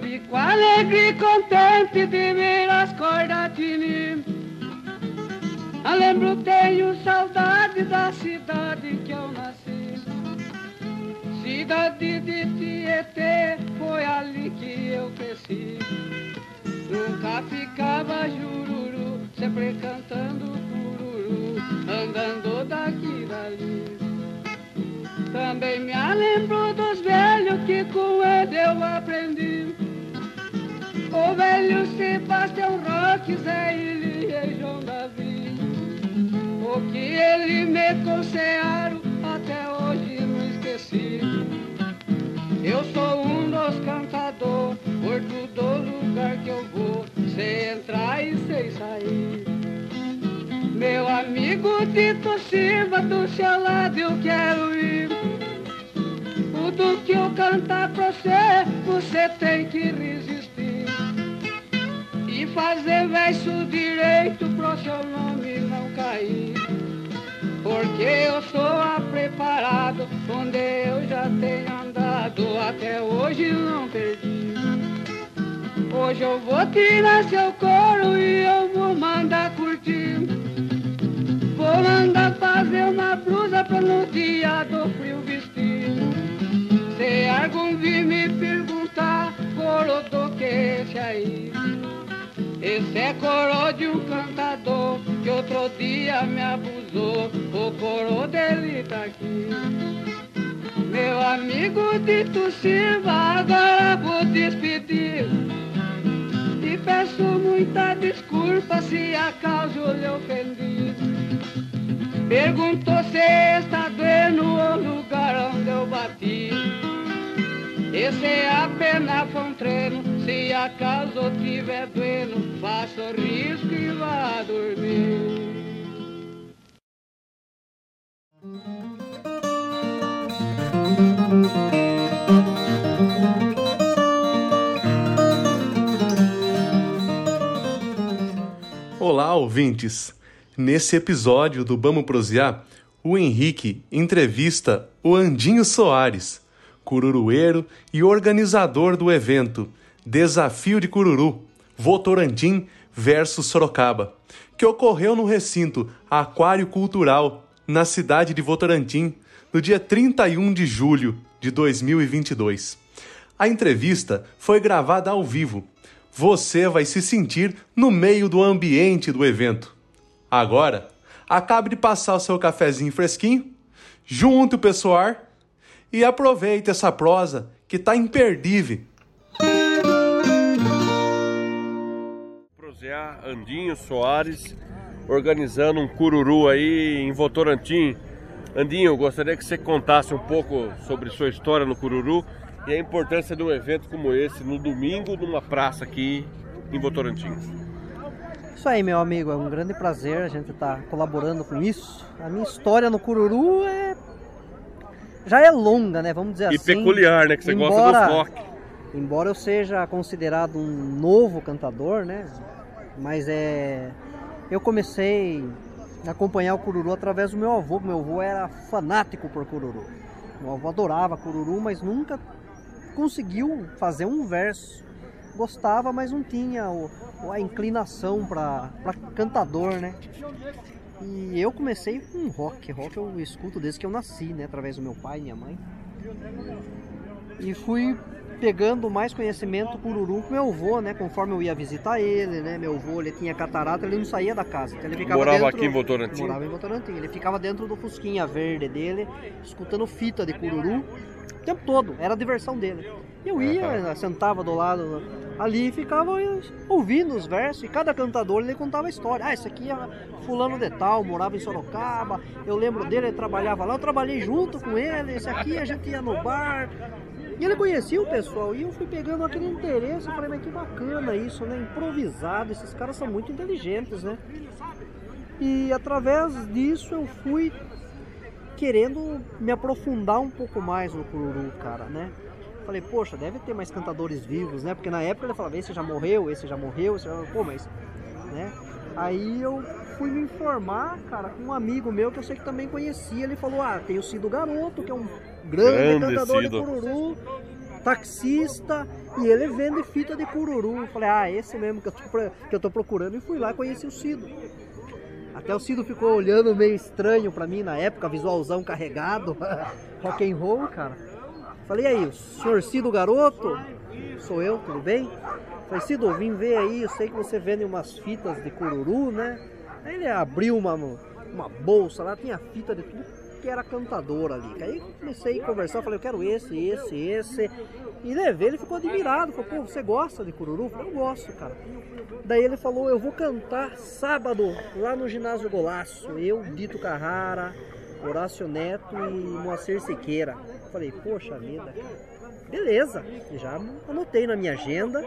Fico alegre e contente de ver as cordas de mim. Eu lembro, tenho saudade da cidade que eu nasci. Cidade de Tietê, foi ali que eu cresci. Nunca ficava jururu, sempre cantando cururu, andando daqui dali. Também me lembro dos velhos que com ele eu aprendi. O velho Sebastião Roque, Zé Ilha e João Davi. O que ele me aconselharam até hoje não esqueci. Eu sou um dos cantadores, por todo lugar que eu vou, sei entrar e sei sair. Meu amigo Tito Silva, do seu lado eu quero ir. Tudo que eu cantar pra você, você tem que resistir. Fazer verso direito pro seu nome não cair. Porque eu sou preparado, onde eu já tenho andado, até hoje não perdi. Hoje eu vou tirar seu couro e eu vou mandar curtir. Vou mandar fazer uma blusa pra no dia do frio vestir. Se algum vir me perguntar, coro do que esse aí? Esse é coro de um cantador que outro dia me abusou. O coro dele tá aqui. Meu amigo Dito Silva, agora vou despedir. E peço muita desculpa se acaso lhe ofendi. Perguntou se está doendo o lugar onde eu bati. Esse é apenas foi um treino. Se acaso tiver doendo, faça risco e vá dormir. Olá, ouvintes! Nesse episódio do Vamos Prosear, o Henrique entrevista o Andinho Soares, cururueiro e organizador do evento Desafio de Cururu, Votorantim versus Sorocaba, que ocorreu no recinto Aquário Cultural, na cidade de Votorantim, no dia 31 de julho de 2022. A entrevista foi gravada ao vivo. Você vai se sentir no meio do ambiente do evento. Agora, acabe de passar o seu cafezinho fresquinho, junte o pessoal e aproveite essa prosa que tá imperdível. Prosear Andinho Soares organizando um cururu aí em Votorantim. Andinho, eu gostaria que você contasse um pouco sobre sua história no cururu e a importância de um evento como esse no domingo numa praça aqui em Votorantim. Isso aí, meu amigo, é um grande prazer a gente estar tá colaborando com isso. A minha história no cururu é já é longa, né? Vamos dizer e assim. E peculiar, né? Que você embora, gosta dos rock. Embora eu seja considerado um novo cantador, né? Mas é. Eu comecei a acompanhar o cururu através do meu avô. Meu avô era fanático por cururu. Meu avô adorava cururu, mas nunca conseguiu fazer um verso. Gostava, mas não tinha a inclinação para cantador, né? E eu comecei com rock. Rock eu escuto desde que eu nasci, né? Através do meu pai e minha mãe. E fui pegando mais conhecimento por Uru com meu avô, né? Conforme eu ia visitar ele, né? Meu avô, ele tinha catarata, ele não saía da casa. Então ele ficava morava dentro, aqui em Votorantim? Morava em Votorantim. Ele ficava dentro do fusquinha verde dele, escutando fita de cururu o tempo todo. Era a diversão dele. Eu ia, uhum. sentava do lado ali e ficava ouvindo os versos. E cada cantador ele contava a história. Ah, esse aqui é fulano de tal, morava em Sorocaba. Eu lembro dele, ele trabalhava lá. Eu trabalhei junto com ele. Esse aqui a gente ia no bar. E ele conhecia o pessoal e eu fui pegando aquele interesse. Eu falei, mas que bacana isso, né? Improvisado. Esses caras são muito inteligentes, né? E através disso eu fui querendo me aprofundar um pouco mais no cururu, cara, né? Falei, poxa, deve ter mais cantadores vivos, né? Porque na época ele falava, esse já morreu, esse já morreu, esse já... pô, mas, né? Aí eu fui me informar, cara, com um amigo meu que eu sei que também conhecia. Ele falou, ah, tem o Cido Garoto, que é um grande, grande cantador Cido. de cururu. taxista e ele vende fita de cururu. Falei, ah, esse mesmo que eu tô, que eu tô procurando. E fui lá e conheci o Cido. Até o Cido ficou olhando meio estranho pra mim na época, visualzão carregado, rock and roll, cara. Falei, aí, o senhor Cido Garoto? Sou eu, tudo bem? Falei, Cido, vim ver aí, eu sei que você vende umas fitas de cururu, né? Aí ele abriu uma, uma bolsa lá, tinha fita de tudo que era cantador ali. Aí comecei a conversar, falei, eu quero esse, esse, esse. E levei, ele ficou admirado, falou, pô, você gosta de cururu? Eu falei, eu gosto, cara. Daí ele falou, eu vou cantar sábado lá no ginásio Golaço. Eu, Dito Carrara, Horácio Neto e Moacir Siqueira. Falei, poxa vida, beleza. Já anotei na minha agenda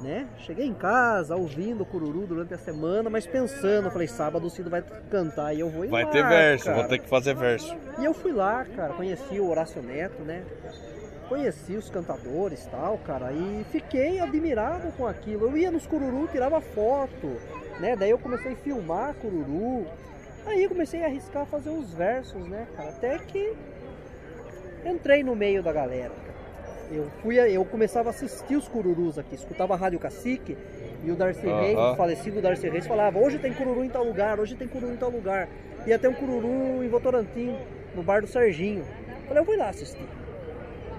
né? Cheguei em casa ouvindo o cururu durante a semana, mas pensando, falei, sábado o Cido vai cantar e eu vou ir Vai lá, ter verso, cara. vou ter que fazer verso. E eu fui lá, cara, conheci o Horácio Neto, né? Conheci os cantadores e tal, cara, e fiquei admirado com aquilo. Eu ia nos cururu, tirava foto, né? Daí eu comecei a filmar cururu. Aí eu comecei a arriscar fazer uns versos, né, cara? Até que entrei no meio da galera. Eu fui, eu começava a assistir os cururus aqui, escutava a Rádio Cacique e o Darcy Aham. Reis, o falecido Darcy Reis, falava: hoje tem cururu em tal lugar, hoje tem cururu em tal lugar. Ia ter um cururu em Votorantim, no bar do Serginho. Falei: eu vou lá assistir.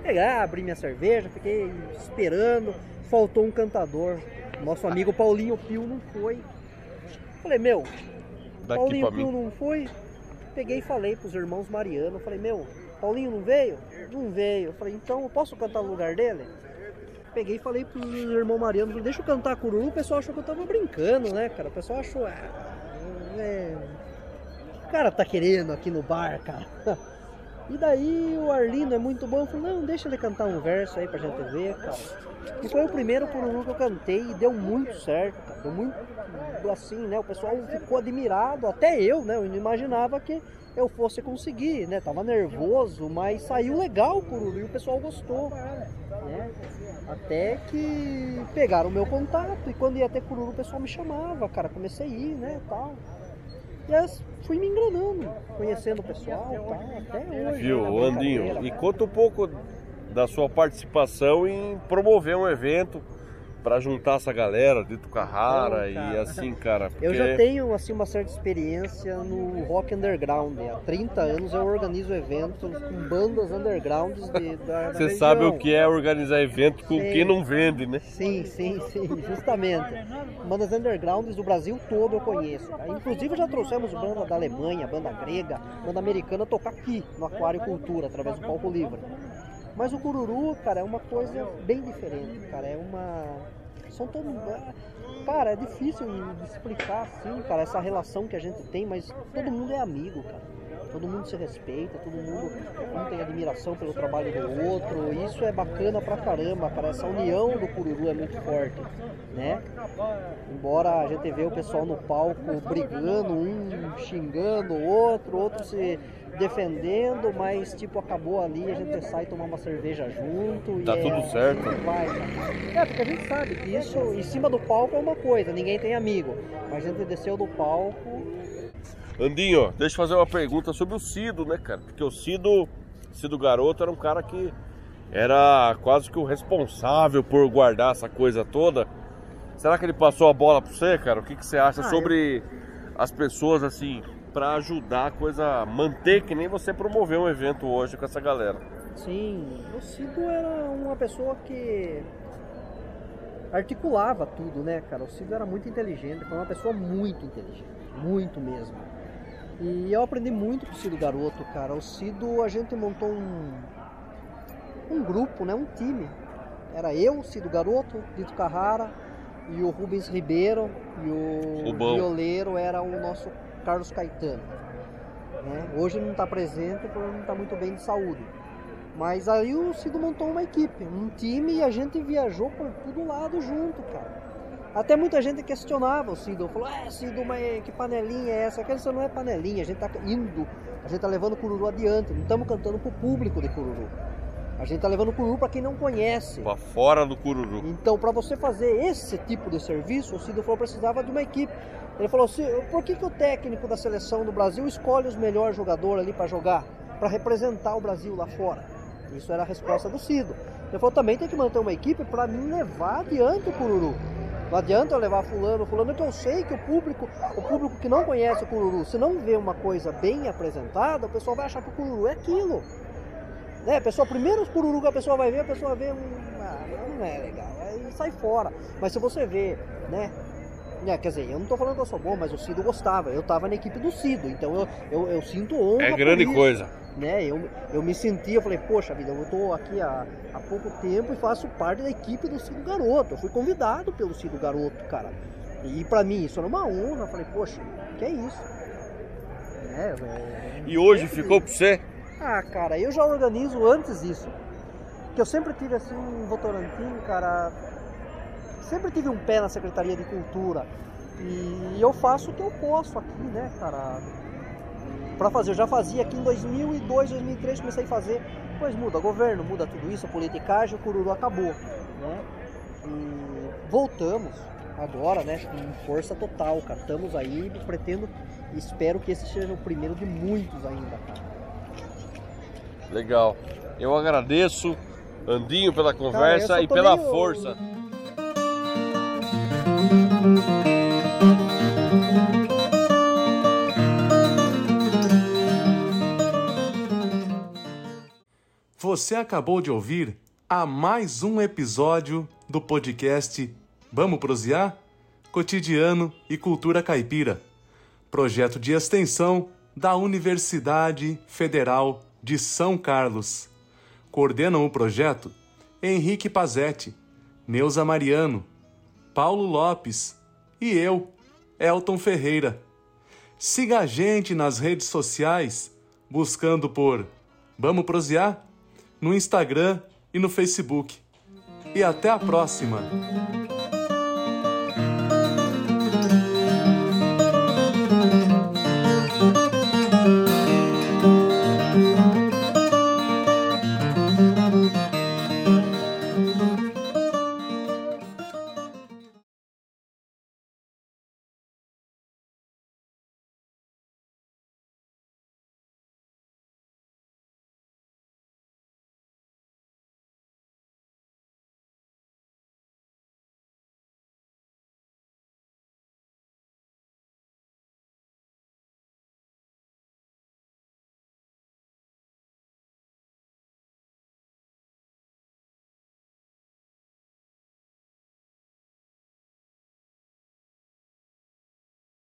Peguei lá, abri minha cerveja, fiquei esperando. Faltou um cantador. Nosso amigo Paulinho Pio não foi. Falei: meu, Daqui Paulinho Pio mim. não foi. Peguei e falei pros irmãos Mariano. Falei: meu, Paulinho não veio? Não veio. Eu falei: então eu posso cantar no lugar dele? Peguei e falei pros irmãos Mariano: deixa eu cantar cururu. O pessoal achou que eu tava brincando, né, cara? O pessoal achou. Ah, é... O cara tá querendo aqui no bar, cara. E daí o Arlindo é muito bom. Eu falei, não, deixa ele cantar um verso aí pra gente ver, cara. E foi o primeiro cururu que eu cantei e deu muito certo, cara. Deu muito assim, né? O pessoal ficou admirado, até eu, né? Eu não imaginava que eu fosse conseguir, né? Tava nervoso, mas saiu legal o cururu e o pessoal gostou, né? Até que pegaram o meu contato e quando ia ter cururu o pessoal me chamava, cara. Comecei a ir, né, tal. E aí fui me engranando, conhecendo o pessoal, tal, até hoje. Viu, Andinho? E conta um pouco da sua participação em promover um evento pra juntar essa galera, Dito Carrara Não, e assim, cara. Eu porque- já tenho assim uma certa experiência no rock underground. Há 30 anos eu organizo eventos com bandas undergrounds de, da, Você região. sabe o que é organizar evento com Sim. quem não vende, né? Sim, sim, sim, justamente. Bandas undergrounds do Brasil todo eu conheço. Inclusive já trouxemos banda da Alemanha, banda grega, banda americana tocar aqui no Aquário Cultura, através do Palco Livre. Mas o Cururu, cara, é uma coisa bem diferente, cara. É uma. São todos. Cara, é difícil de explicar assim, cara, essa relação que a gente tem, mas todo mundo é amigo, cara. Todo mundo se respeita, todo mundo um tem admiração pelo trabalho do outro. Isso é bacana pra caramba, cara. Essa união do Cururu é muito forte, né? Embora a gente vê o pessoal no palco brigando, um xingando o outro, outro se defendendo, mas tipo, acabou ali, a gente sai tomar uma cerveja junto. Tá e tudo é, certo. Vai, cara. É, porque a gente sabe que isso em cima do palco é uma coisa, ninguém tem amigo. Mas a gente desceu do palco. Andinho, deixa eu fazer uma pergunta sobre o Cido, né, cara? Porque o Cido, Cido Garoto era um cara que era quase que o responsável por guardar essa coisa toda. Será que ele passou a bola pra você, cara? O que, que você acha Ah, sobre as pessoas, assim, pra ajudar a coisa a manter, que nem você promoveu um evento hoje com essa galera? Sim, o Cido era uma pessoa que articulava tudo, né, cara? O Cido era muito inteligente, foi uma pessoa muito inteligente, muito mesmo. E eu aprendi muito com o Cido Garoto, cara. O Cido, a gente montou um, um grupo, né, um time. Era eu, Cido Garoto, Dito Carrara e o Rubens Ribeiro e o Rubão. violeiro era o nosso Carlos Caetano. né? Hoje ele não está presente porque não está muito bem de saúde. Mas aí o Cido montou uma equipe, um time e a gente viajou por todo lado junto, cara. Até muita gente questionava o Cido, falou, ah, Cido, mas que panelinha é essa? Aquela não é panelinha, a gente tá indo, a gente tá levando o Cururu adiante, não estamos cantando pro público de Cururu. A gente tá levando o Cururu para quem não conhece. Pra fora do Cururu. Então, para você fazer esse tipo de serviço, o Cido falou que precisava de uma equipe. Ele falou assim: por que, que o técnico da seleção do Brasil escolhe os melhores jogadores ali para jogar, para representar o Brasil lá fora? Isso era a resposta do Cido. Ele falou, também tem que manter uma equipe para mim levar adiante o Cururu. Não adianta eu levar fulano, fulano que eu sei que o público, o público que não conhece o Cururu, se não vê uma coisa bem apresentada, o pessoal vai achar que o Cururu é aquilo. Né? A pessoa, primeiro os Cururu que a pessoa vai ver, a pessoa vê um. Ah, não é legal, aí sai fora. Mas se você vê, né? É, quer dizer, eu não estou falando que eu sou bom, mas o Cido gostava. Eu estava na equipe do Cido, então eu, eu, eu sinto honra. É grande coisa. Né? Eu, eu me senti, eu falei, poxa vida, eu estou aqui há, há pouco tempo e faço parte da equipe do Cido Garoto. Eu fui convidado pelo Cido Garoto, cara. E para mim isso era uma honra. Eu falei, poxa, que é isso? É, é, e hoje é ficou para você? Ah, cara, eu já organizo antes disso. Que eu sempre tive assim em Votorantim, cara sempre tive um pé na Secretaria de Cultura e eu faço o que eu posso aqui, né, cara? Para fazer, eu já fazia aqui em 2002, 2003, comecei a fazer, depois muda governo, muda tudo isso, a politicagem, o cururu acabou, né? E voltamos agora, né, com força total, cara. Estamos aí, pretendo, espero que esse seja o primeiro de muitos ainda. Legal. Eu agradeço, Andinho, pela conversa cara, e pela meio... força. Você acabou de ouvir a mais um episódio do podcast Vamos Prosear? Cotidiano e Cultura Caipira, projeto de extensão da Universidade Federal de São Carlos. Coordenam o projeto Henrique Pazetti, Neuza Mariano, Paulo Lopes e eu, Elton Ferreira. Siga a gente nas redes sociais buscando por Vamos Prosear? No Instagram e no Facebook. E até a próxima!